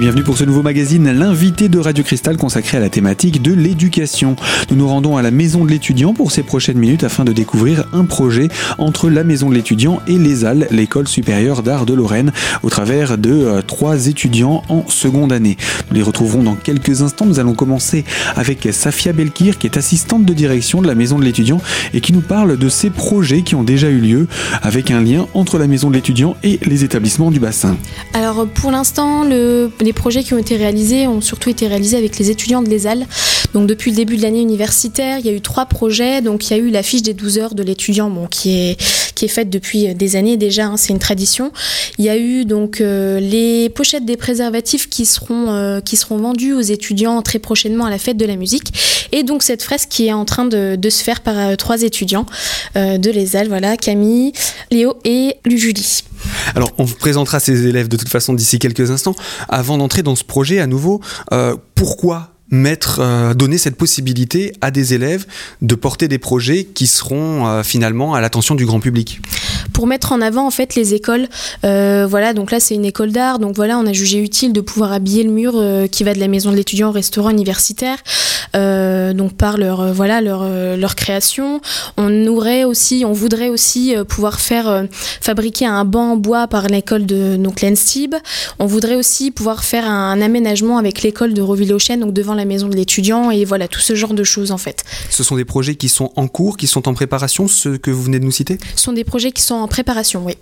Bienvenue pour ce nouveau magazine, l'invité de Radio Cristal consacré à la thématique de l'éducation. Nous nous rendons à la Maison de l'étudiant pour ces prochaines minutes afin de découvrir un projet entre la Maison de l'étudiant et l'ESAL, l'école supérieure d'art de Lorraine, au travers de euh, trois étudiants en seconde année. Nous les retrouverons dans quelques instants. Nous allons commencer avec Safia Belkir, qui est assistante de direction de la Maison de l'étudiant et qui nous parle de ces projets qui ont déjà eu lieu avec un lien entre la Maison de l'étudiant et les établissements du bassin. Alors pour l'instant, le, les projets qui ont été réalisés ont surtout été réalisés avec les étudiants de l'ESAL. Donc depuis le début de l'année universitaire, il y a eu trois projets. Donc il y a eu la fiche des 12 heures de l'étudiant, bon, qui est qui est faite depuis des années déjà. Hein, c'est une tradition. Il y a eu donc euh, les pochettes des préservatifs qui seront euh, qui seront vendus aux étudiants très prochainement à la fête de la musique. Et donc cette fresque qui est en train de, de se faire par euh, trois étudiants de l'ESAL, voilà, Camille, Léo et Julie. Alors, on vous présentera ces élèves de toute façon d'ici quelques instants. Avant d'entrer dans ce projet à nouveau, euh, pourquoi mettre, euh, donner cette possibilité à des élèves de porter des projets qui seront euh, finalement à l'attention du grand public pour mettre en avant en fait les écoles. Euh, voilà, donc là c'est une école d'art, donc voilà, on a jugé utile de pouvoir habiller le mur qui va de la maison de l'étudiant au restaurant universitaire, donc par leur voilà leur leur création. On aurait aussi, on voudrait aussi pouvoir faire fabriquer un banc en bois par l'école de donc l'ENSTIB. On voudrait aussi pouvoir faire un, aménagement avec l'école de Reville-aux-Chênes, donc devant la maison de l'étudiant et voilà tout ce genre de choses en fait. Ce sont des projets qui sont en cours, qui sont en préparation, ceux que vous venez de nous citer Ce sont des projets qui sont en préparation, oui.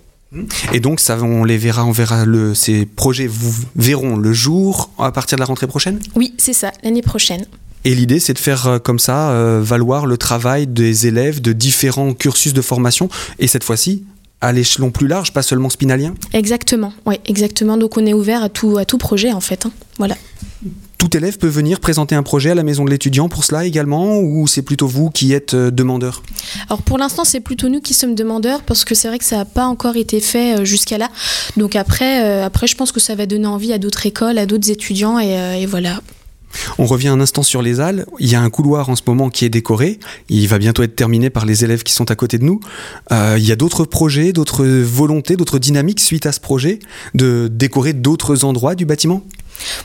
Et donc, ça, on les verra, on verra le, ces projets vous verront le jour à partir de la rentrée prochaine? Oui, c'est ça, l'année prochaine. Et l'idée, c'est de faire euh, comme ça euh, valoir le travail des élèves de différents cursus de formation, et cette fois-ci à l'échelon plus large, pas seulement spinalien? Exactement, oui, exactement. Donc on est ouvert à tout, à tout projet en fait. Hein. Voilà tout élève peut venir présenter un projet à la maison de l'étudiant pour cela également ou c'est plutôt vous qui êtes euh, demandeur? Alors pour l'instant c'est plutôt nous qui sommes demandeurs parce que c'est vrai que ça n'a pas encore été fait euh, jusqu'à là. Donc euh, après je pense que ça va donner envie à d'autres écoles, à d'autres étudiants et, voilà. On revient un instant sur les halles. Il y a un couloir en ce moment qui est décoré. Il va bientôt être terminé par les élèves qui sont à côté de nous. il y a d'autres projets, d'autres volontés, d'autres dynamiques suite à ce projet de décorer d'autres endroits du bâtiment?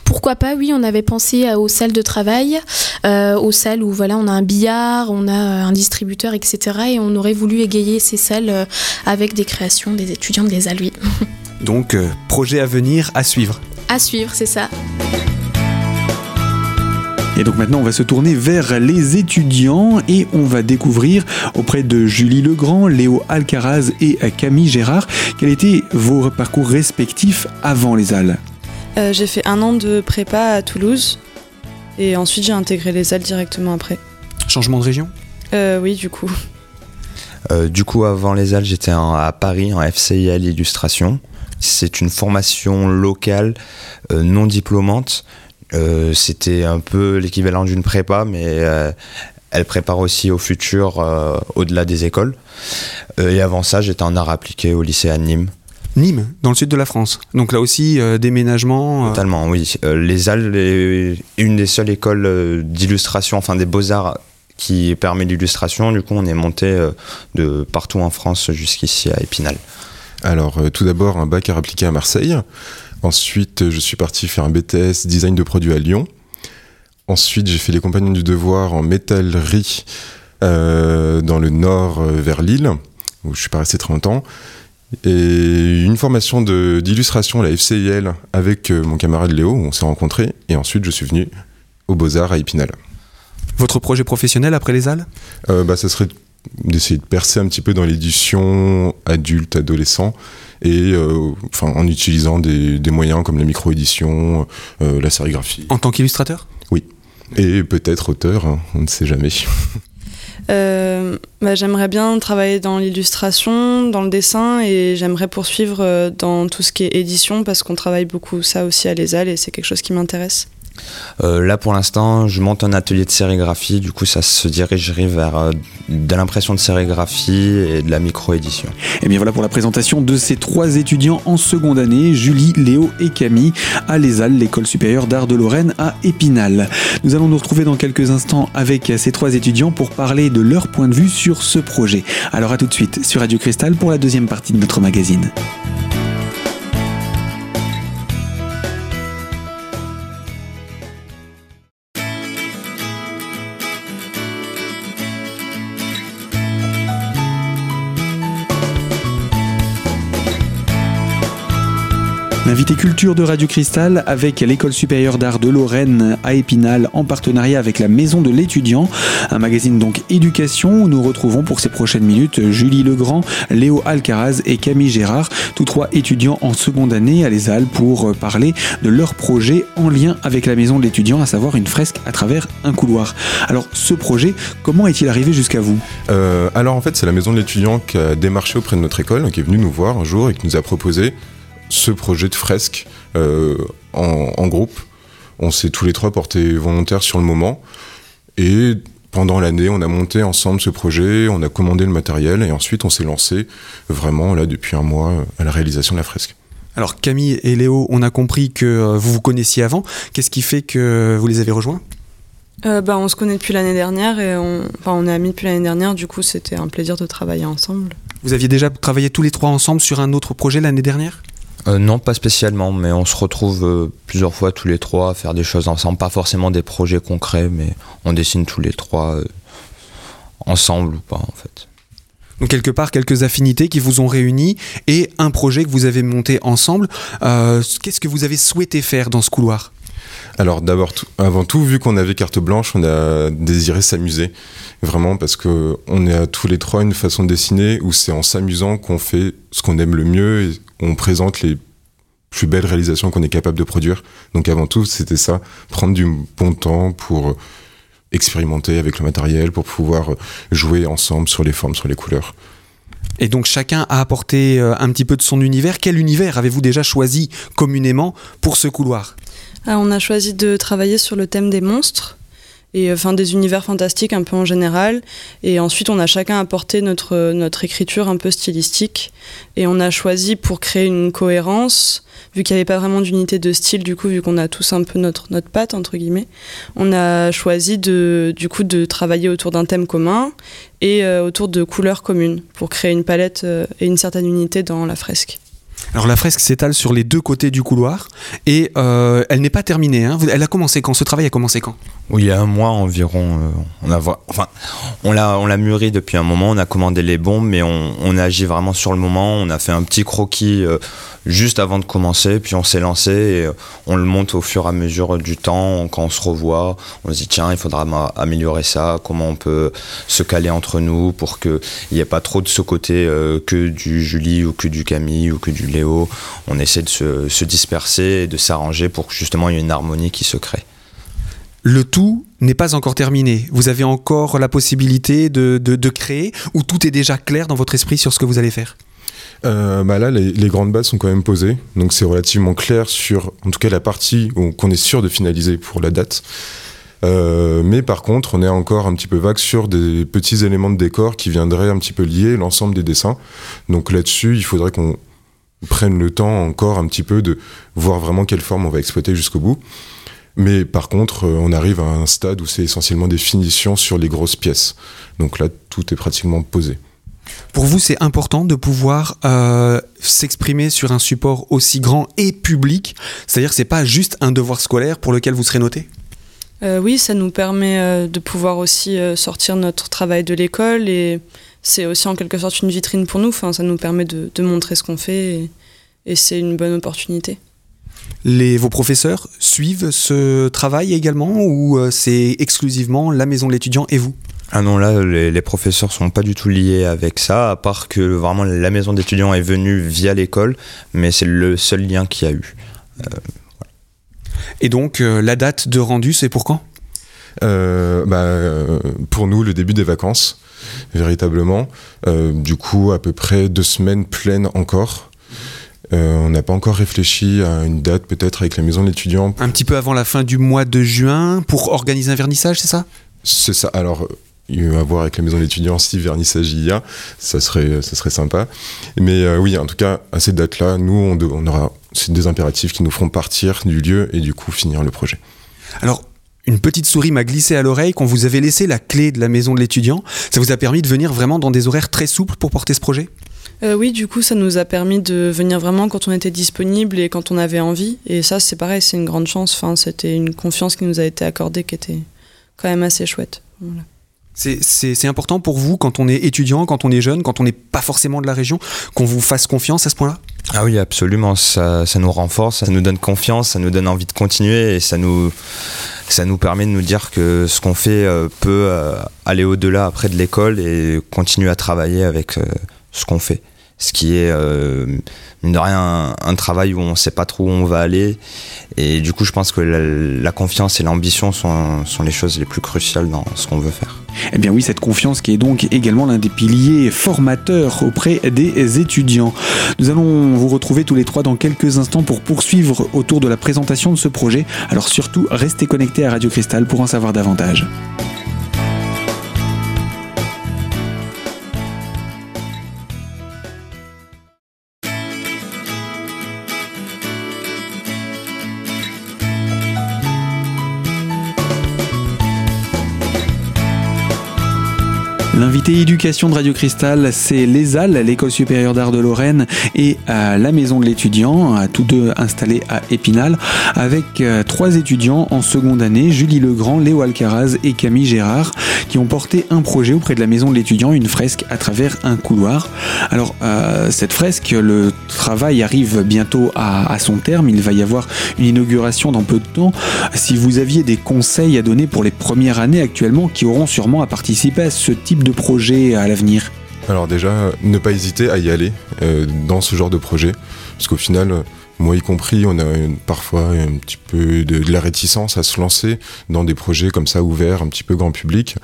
Pourquoi pas, oui, on avait pensé aux salles de travail, euh, aux salles où voilà, on a un billard, on a euh, un distributeur, etc. Et on aurait voulu égayer ces salles euh, avec des créations des étudiants de oui. Donc, projet à venir, à suivre. À suivre, c'est ça. Et donc maintenant, on va se tourner vers les étudiants et on va découvrir auprès de Julie Legrand, Léo Alcaraz et Camille Gérard quels étaient vos parcours respectifs avant les Halles? Euh, j'ai fait un an de prépa à Toulouse et ensuite j'ai intégré les Alpes directement après. Changement de région? Euh, Oui, du coup. Euh, du coup, avant les Alpes, j'étais à Paris en FCIL illustration. C'est une formation locale non diplômante. C'était un peu l'équivalent d'une prépa, mais elle prépare aussi au futur au-delà des écoles. et avant ça, j'étais en art appliqué au lycée à Nîmes. Nîmes, dans le sud de la France. Donc là aussi, euh, déménagement. Euh. Totalement, oui. Euh, les Halles est une des seules écoles d'illustration, enfin des beaux-arts qui permet l'illustration. Du coup, on est monté de partout en France jusqu'ici à Épinal. Alors, tout d'abord, un bac à appliqué à Marseille. Ensuite, je suis parti faire un BTS design de produits à Lyon. Ensuite, j'ai fait les compagnons du devoir en métallerie dans le nord vers Lille, où je suis pas resté très longtemps et une formation d'illustration à la FCIL avec euh, mon camarade Léo, on s'est rencontrés, et ensuite je suis venu aux Beaux-Arts à Épinal. Votre projet professionnel après les Halles? Euh, bah, Ça serait d'essayer de percer un petit peu dans l'édition adulte, adolescent, et euh, enfin, en utilisant des, moyens comme la micro-édition, la sérigraphie. En tant qu'illustrateur? Oui. Et peut-être auteur, hein, on ne sait jamais. Euh, bah, j'aimerais bien travailler dans l'illustration, dans le dessin et j'aimerais poursuivre euh, dans tout ce qui est édition parce qu'on travaille beaucoup ça aussi à l'ESAL et c'est quelque chose qui m'intéresse. Euh, là pour l'instant, je monte un atelier de sérigraphie, du coup ça se dirigerait vers euh, de l'impression de sérigraphie et de la micro-édition. Et eh bien voilà pour la présentation de ces trois étudiants en seconde année, Julie, Léo et Camille, à l'ESAL, l'école supérieure d'art de Lorraine à Épinal. Nous allons nous retrouver dans quelques instants avec ces trois étudiants pour parler de leur point de vue sur ce projet. Alors à tout de suite sur Radio Cristal pour la deuxième partie de notre magazine. L'invité culture de Radio Cristal avec l'école supérieure d'art de Lorraine à Épinal en partenariat avec la Maison de l'étudiant, un magazine donc éducation où nous retrouvons pour ces prochaines minutes Julie Legrand, Léo Alcaraz et Camille Gérard, tous trois étudiants en seconde année à l'ESAL pour parler de leur projet en lien avec la Maison de l'étudiant, à savoir une fresque à travers un couloir. Alors ce projet, comment est-il arrivé jusqu'à vous? Euh, Alors en fait c'est la Maison de l'étudiant qui a démarché auprès de notre école, qui est venue nous voir un jour et qui nous a proposé ce projet de fresque euh, en, groupe. On s'est tous les trois portés volontaires sur le moment. Et pendant l'année, on a monté ensemble ce projet, on a commandé le matériel et ensuite on s'est lancé vraiment là depuis un mois à la réalisation de la fresque. Alors Camille et Léo, on a compris que euh, vous vous connaissiez avant. Qu'est-ce qui fait que vous les avez rejoints? Euh, bah, On se connaît depuis l'année dernière et on, enfin, on est amis depuis l'année dernière, du coup c'était un plaisir de travailler ensemble. Vous aviez déjà travaillé tous les trois ensemble sur un autre projet l'année dernière? Euh, non, pas spécialement, mais on se retrouve euh, plusieurs fois tous les trois à faire des choses ensemble. Pas forcément des projets concrets, mais on dessine tous les trois euh, ensemble ou pas en fait. Donc quelque part, quelques affinités qui vous ont réunis et un projet que vous avez monté ensemble. Qu'est-ce que vous avez souhaité faire dans ce couloir? Alors d'abord, avant tout, vu qu'on avait carte blanche, on a désiré s'amuser, vraiment, parce que on est à tous les trois une façon de dessiner où c'est en s'amusant qu'on fait ce qu'on aime le mieux et on présente les plus belles réalisations qu'on est capable de produire. Donc avant tout, c'était ça, prendre du bon temps pour expérimenter avec le matériel, pour pouvoir jouer ensemble sur les formes, sur les couleurs. Et donc chacun a apporté euh, un petit peu de son univers. Quel univers avez-vous déjà choisi communément pour ce couloir? Ah, On a choisi de travailler sur le thème des monstres et euh, enfin des univers fantastiques un peu en général. Et ensuite, on a chacun apporté notre, notre écriture un peu stylistique. Et on a choisi pour créer une cohérence, vu qu'il n'y avait pas vraiment d'unité de style, du coup, vu qu'on a tous un peu notre, notre patte, entre guillemets, on a choisi de, du coup, de travailler autour d'un thème commun et euh, autour de couleurs communes pour créer une palette euh, et une certaine unité dans la fresque. Alors la fresque s'étale sur les deux côtés du couloir et euh, elle n'est pas terminée. Hein. Elle a commencé quand? Ce travail a commencé quand? Oui, il y a un mois environ. Euh, on a, enfin, on l'a, on l'a mûri depuis un moment. On a commandé les bombes, mais on, on a agi vraiment sur le moment. On a fait un petit croquis. Euh, juste avant de commencer, puis on s'est lancé et on le monte au fur et à mesure du temps. Quand on se revoit, on se dit tiens, il faudra améliorer ça, comment on peut se caler entre nous pour qu'il n'y ait pas trop de ce côté que du Julie ou que du Camille ou que du Léo. On essaie de se, disperser et de s'arranger pour que justement il y ait une harmonie qui se crée. Le tout n'est pas encore terminé. Vous avez encore la possibilité de créer ou tout est déjà clair dans votre esprit sur ce que vous allez faire? Euh, bah là, les, grandes bases sont quand même posées, donc c'est relativement clair sur, en tout cas, la partie qu'on est sûr de finaliser pour la date. Euh, mais par contre, on est encore un petit peu vague sur des petits éléments de décor qui viendraient un petit peu lier l'ensemble des dessins. Donc là-dessus, il faudrait qu'on prenne le temps encore un petit peu de voir vraiment quelle forme on va exploiter jusqu'au bout. Mais par contre, euh, on arrive à un stade où c'est essentiellement des finitions sur les grosses pièces. Donc là, tout est pratiquement posé. Pour vous, c'est important de pouvoir euh, s'exprimer sur un support aussi grand et public? C'est-à-dire que c'est pas juste un devoir scolaire pour lequel vous serez noté? Euh, oui, ça nous permet euh, de pouvoir aussi sortir notre travail de l'école et c'est aussi en quelque sorte une vitrine pour nous. Enfin, ça nous permet de, montrer ce qu'on fait et, c'est une bonne opportunité. Les, vos professeurs suivent ce travail également ou c'est exclusivement la maison de l'étudiant et vous? Ah non, là, les, les, professeurs sont pas du tout liés avec ça, à part que vraiment la maison d'étudiants est venue via l'école, mais c'est le seul lien qu'il y a eu. Euh, Et donc, euh, la date de rendu, c'est pour quand? Euh, bah, Pour nous, le début des vacances, véritablement. du coup, à peu près deux semaines pleines encore. on n'a pas encore réfléchi à une date peut-être avec la maison d'étudiants. Un petit peu avant la fin du mois de juin pour organiser un vernissage, c'est ça? C'est ça. Alors, eu à voir avec la maison d'étudiants si vernissage il y a, ça serait, ça serait sympa. Mais euh, oui, en tout cas, à cette date-là, nous, on, on aura c'est des impératifs qui nous feront partir du lieu et du coup finir le projet. Alors, une petite souris m'a glissé à l'oreille quand vous avez laissé la clé de la maison de l'étudiant. Ça vous a permis de venir vraiment dans des horaires très souples pour porter ce projet? Euh, oui, du coup, ça nous a permis de venir vraiment quand on était disponible et quand on avait envie. Et ça, c'est pareil, c'est une grande chance. Enfin, c'était une confiance qui nous a été accordée qui était quand même assez chouette. Voilà. C'est important pour vous quand on est étudiant, quand on est jeune, quand on n'est pas forcément de la région, qu'on vous fasse confiance à ce point-là? Ah oui, absolument. Ça, ça, nous renforce, ça nous donne confiance, ça nous donne envie de continuer et ça nous, ça nous permet de nous dire que ce qu'on fait euh, peut euh, aller au-delà après de l'école et continuer à travailler avec euh, ce qu'on fait. Ce qui est, mine de rien, un, travail où on ne sait pas trop où on va aller. Et du coup, je pense que la, confiance et l'ambition sont, sont les choses les plus cruciales dans ce qu'on veut faire. Eh bien oui, cette confiance qui est donc également l'un des piliers formateurs auprès des étudiants. Nous allons vous retrouver tous les trois dans quelques instants pour poursuivre autour de la présentation de ce projet. Alors surtout, restez connectés à Radio Cristal pour en savoir davantage. L'invité éducation de Radio Cristal, c'est l'ESAL, l'École supérieure d'art de Lorraine, et la Maison de l'étudiant, tous deux installés à Épinal, avec euh, trois étudiants en seconde année, Julie Legrand, Léo Alcaraz et Camille Gérard, qui ont porté un projet auprès de la Maison de l'étudiant, une fresque à travers un couloir. Alors, euh, cette fresque, le travail arrive bientôt à, à son terme, il va y avoir une inauguration dans peu de temps. Si vous aviez des conseils à donner pour les premières années actuellement qui auront sûrement à participer à ce type de projet à l'avenir Alors déjà, ne pas hésiter à y aller euh, dans ce genre de projet, parce qu'au final, moi y compris, on a parfois un petit peu de, la réticence à se lancer dans des projets comme ça ouverts, un petit peu grand public.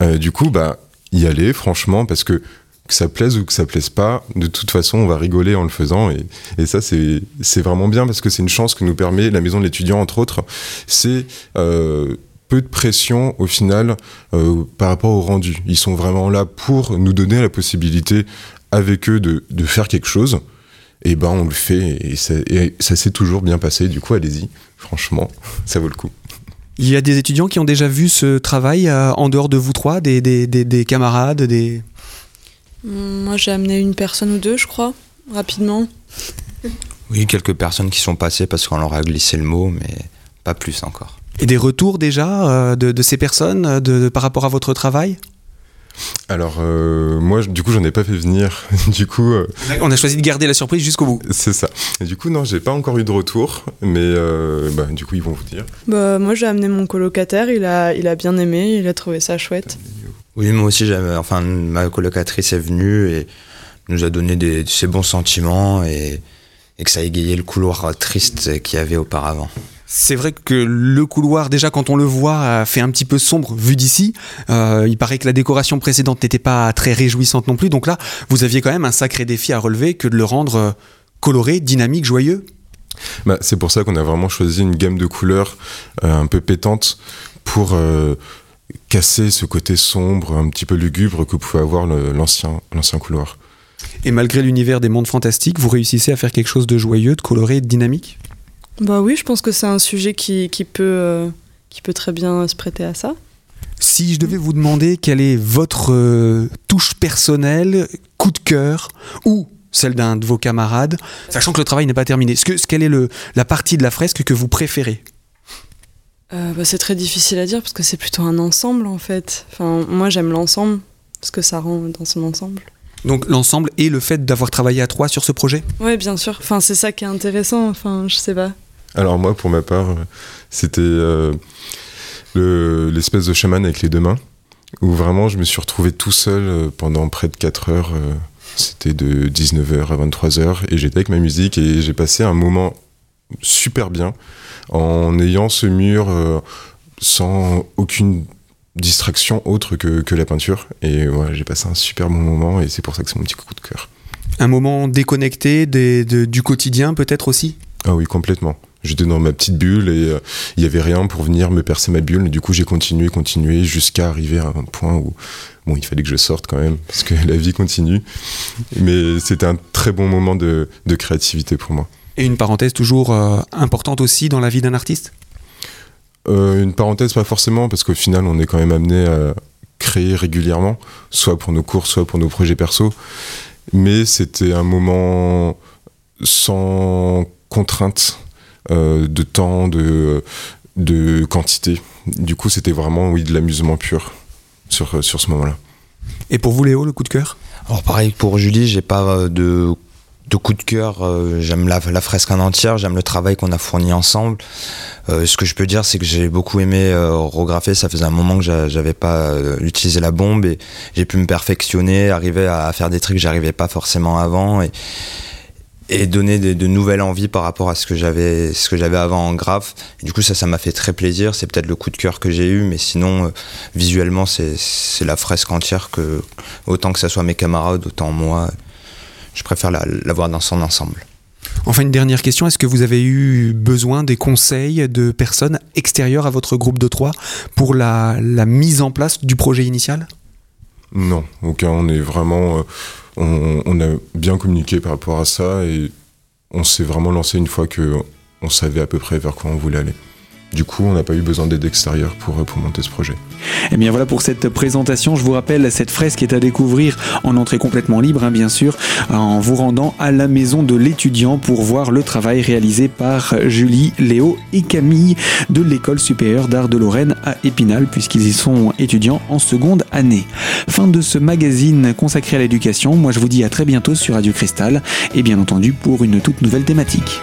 Euh, du coup, bah y aller, franchement, parce que que ça plaise ou que ça plaise pas, de toute façon, on va rigoler en le faisant. Et, et ça, c'est vraiment bien parce que c'est une chance que nous permet la maison de l'étudiant, entre autres. C'est euh, peu de pression au final euh, par rapport au rendu. Ils sont vraiment là pour nous donner la possibilité avec eux de, de faire quelque chose. Et ben on le fait et ça, ça s'est toujours bien passé. Du coup, allez-y, franchement, ça vaut le coup. Il y a des étudiants qui ont déjà vu ce travail euh, en dehors de vous trois, des, des, des, des camarades, des... Moi, j'ai amené une personne ou deux, je crois, rapidement. Oui, quelques personnes qui sont passées parce qu'on leur a glissé le mot, mais pas plus encore. Et des retours déjà euh, de, ces personnes euh, de, par rapport à votre travail? Alors euh, moi du coup j'en ai pas fait venir. Du coup on a choisi de garder la surprise jusqu'au bout. C'est ça. Et du coup non j'ai pas encore eu de retour mais bah, du coup ils vont vous dire. Bah moi j'ai amené mon colocataire il a il a bien aimé il a trouvé ça chouette. Oui moi aussi enfin ma colocatrice est venue et nous a donné des, ses bons sentiments et, et que ça a égayé le couloir triste qu'il y avait auparavant c'est vrai que le couloir, déjà quand on le voit, fait un petit peu sombre vu d'ici. Euh, il paraît que la décoration précédente n'était pas très réjouissante non plus. Donc là, vous aviez quand même un sacré défi à relever que de le rendre euh, coloré, dynamique, joyeux. Bah, c'est pour ça qu'on a vraiment choisi une gamme de couleurs euh, un peu pétante pour casser ce côté sombre, un petit peu lugubre que pouvait avoir l'ancien couloir. Et malgré l'univers des mondes fantastiques, vous réussissez à faire quelque chose de joyeux, de coloré, de dynamique? Bah oui, je pense que c'est un sujet qui, qui peut, euh, qui peut très bien se prêter à ça. Si je devais vous demander quelle est votre euh, touche personnelle, coup de cœur, ou celle d'un de vos camarades, sachant que le travail n'est pas terminé, ce que, ce, quelle est le, la partie de la fresque que vous préférez? Euh, bah, C'est très difficile à dire parce que c'est plutôt un ensemble en fait. Enfin, moi j'aime l'ensemble, ce que ça rend dans son ensemble. Donc l'ensemble et le fait d'avoir travaillé à trois sur ce projet? Oui, bien sûr. Enfin, c'est ça qui est intéressant. Enfin, je sais pas. Alors moi, pour ma part, c'était euh, l'espèce de chaman avec les deux mains, où vraiment je me suis retrouvé tout seul euh, pendant près de 4 heures. Euh, c'était de 19h à 23h, et j'étais avec ma musique, et j'ai passé un moment super bien, en ayant ce mur sans aucune distraction autre que, que la peinture. Et voilà, j'ai passé un super bon moment, et c'est pour ça que c'est mon petit coup de cœur. Un moment déconnecté des, du quotidien peut-être aussi? Ah oui, complètement. J'étais dans ma petite bulle et euh, il n'y avait rien pour venir me percer ma bulle. Du coup, j'ai continué, continué jusqu'à arriver à un point où bon, il fallait que je sorte quand même parce que la vie continue. Mais c'était un très bon moment de, de, créativité pour moi. Et une parenthèse toujours euh, importante aussi dans la vie d'un artiste? Euh, Une parenthèse, pas forcément, parce qu'au final, on est quand même amené à créer régulièrement, soit pour nos cours, soit pour nos projets perso. Mais c'était un moment sans contrainte de temps, de, de quantité. Du coup, c'était vraiment, oui, de l'amusement pur sur, sur ce moment-là. Et pour vous, Léo, le coup de cœur? Alors, pareil pour Julie, j'ai pas de de coup de cœur, euh, j'aime la, fresque en entière, j'aime le travail qu'on a fourni ensemble. Euh, ce que je peux dire, c'est que j'ai beaucoup aimé euh, Ça faisait un moment que j'avais pas utilisé la bombe et j'ai pu me perfectionner, arriver à, faire des trucs que j'arrivais pas forcément avant et, et donner de, nouvelles envies par rapport à ce que j'avais ce que j'avais avant en graphe. du coup, ça, ça m'a fait très plaisir. C'est peut-être le coup de cœur que j'ai eu, mais sinon, visuellement, c'est la fresque entière que autant que ça soit mes camarades, autant moi je préfère la, voir dans son ensemble. Enfin, une dernière question, est-ce que vous avez eu besoin des conseils de personnes extérieures à votre groupe de trois pour la, mise en place du projet initial? Non, aucun. On est vraiment. Euh, on, a bien communiqué par rapport à ça et on s'est vraiment lancé une fois que on savait à peu près vers quoi on voulait aller. Du coup, on n'a pas eu besoin d'aide extérieure pour, pour monter ce projet. Et eh bien voilà pour cette présentation. Je vous rappelle, cette fresque est à découvrir en entrée complètement libre, hein, bien sûr, en vous rendant à la maison de l'étudiant pour voir le travail réalisé par Julie, Léo et Camille de l'école supérieure d'art de Lorraine à Épinal, puisqu'ils y sont étudiants en seconde année. Fin de ce magazine consacré à l'éducation. Moi, je vous dis à très bientôt sur Radio Cristal et bien entendu pour une toute nouvelle thématique.